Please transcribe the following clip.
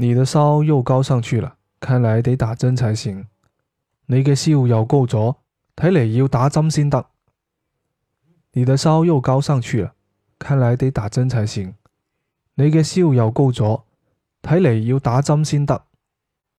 你的烧又高上去了，看来得打针才行。你嘅烧又高咗，睇嚟要打针先得。你的烧又高上去了，看来得打针才行。你嘅烧又高咗，睇嚟要打针先得。